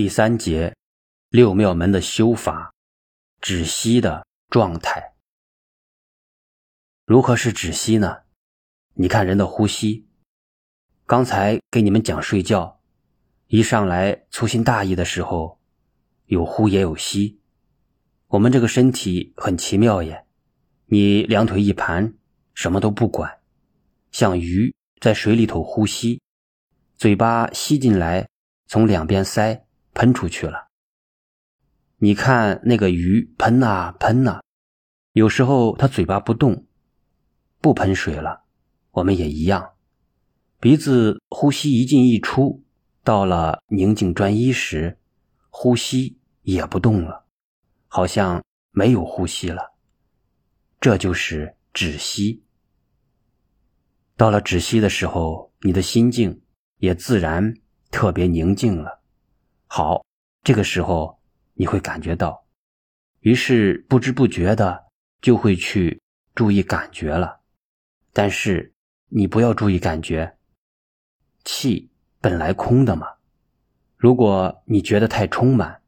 第三节，六妙门的修法，止息的状态。如何是止息呢？你看人的呼吸。刚才给你们讲睡觉，一上来粗心大意的时候，有呼也有吸。我们这个身体很奇妙耶，你两腿一盘，什么都不管，像鱼在水里头呼吸，嘴巴吸进来，从两边塞。喷出去了。你看那个鱼喷呐喷呐，有时候它嘴巴不动，不喷水了。我们也一样，鼻子呼吸一进一出，到了宁静专一时，呼吸也不动了，好像没有呼吸了。这就是止息。到了止息的时候，你的心境也自然特别宁静了。好，这个时候你会感觉到，于是不知不觉的就会去注意感觉了。但是你不要注意感觉，气本来空的嘛。如果你觉得太充满，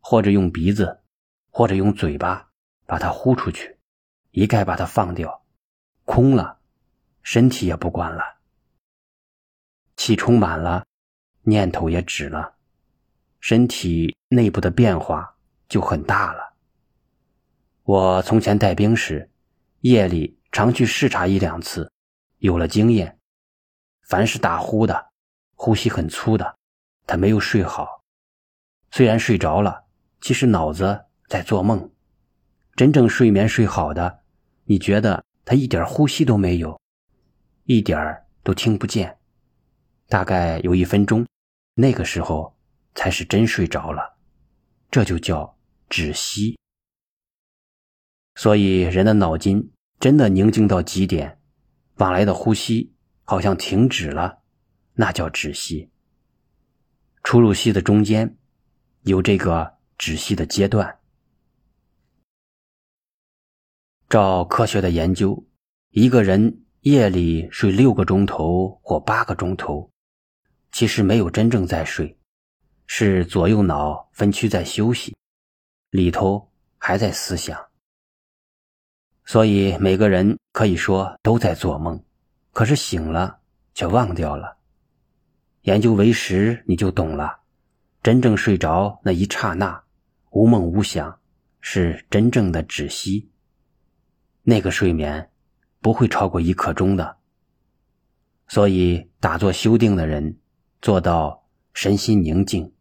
或者用鼻子，或者用嘴巴把它呼出去，一概把它放掉，空了，身体也不管了，气充满了，念头也止了。身体内部的变化就很大了。我从前带兵时，夜里常去视察一两次，有了经验。凡是打呼的，呼吸很粗的，他没有睡好。虽然睡着了，其实脑子在做梦。真正睡眠睡好的，你觉得他一点呼吸都没有，一点儿都听不见。大概有一分钟，那个时候。才是真睡着了，这就叫止息。所以人的脑筋真的宁静到极点，往来的呼吸好像停止了，那叫止息。出入息的中间有这个止息的阶段。照科学的研究，一个人夜里睡六个钟头或八个钟头，其实没有真正在睡。是左右脑分区在休息，里头还在思想，所以每个人可以说都在做梦，可是醒了却忘掉了。研究为实，你就懂了。真正睡着那一刹那，无梦无想，是真正的止息。那个睡眠不会超过一刻钟的。所以打坐修定的人，做到身心宁静。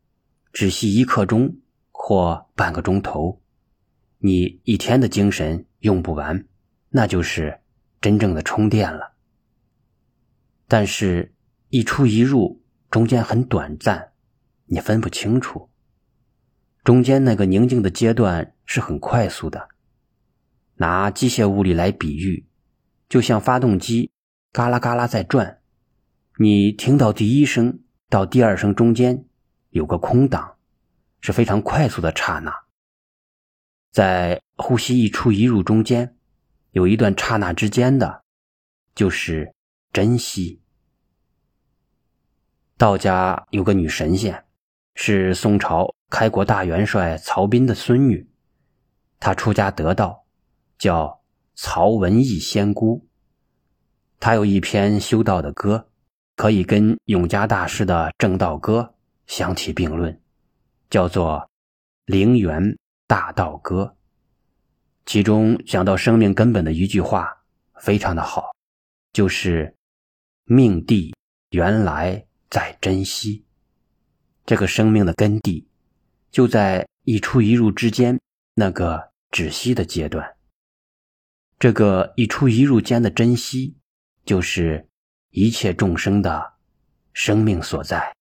只息一刻钟或半个钟头，你一天的精神用不完，那就是真正的充电了。但是，一出一入中间很短暂，你分不清楚。中间那个宁静的阶段是很快速的。拿机械物理来比喻，就像发动机嘎啦嘎啦在转，你听到第一声到第二声中间。有个空档，是非常快速的刹那。在呼吸一出一入中间，有一段刹那之间的，就是珍惜。道家有个女神仙，是宋朝开国大元帅曹彬的孙女，她出家得道，叫曹文义仙姑。她有一篇修道的歌，可以跟永嘉大师的正道歌。相提并论，叫做《灵源大道歌》，其中讲到生命根本的一句话非常的好，就是“命地原来在珍惜”。这个生命的根蒂就在一出一入之间那个止息的阶段。这个一出一入间的珍惜，就是一切众生的生命所在。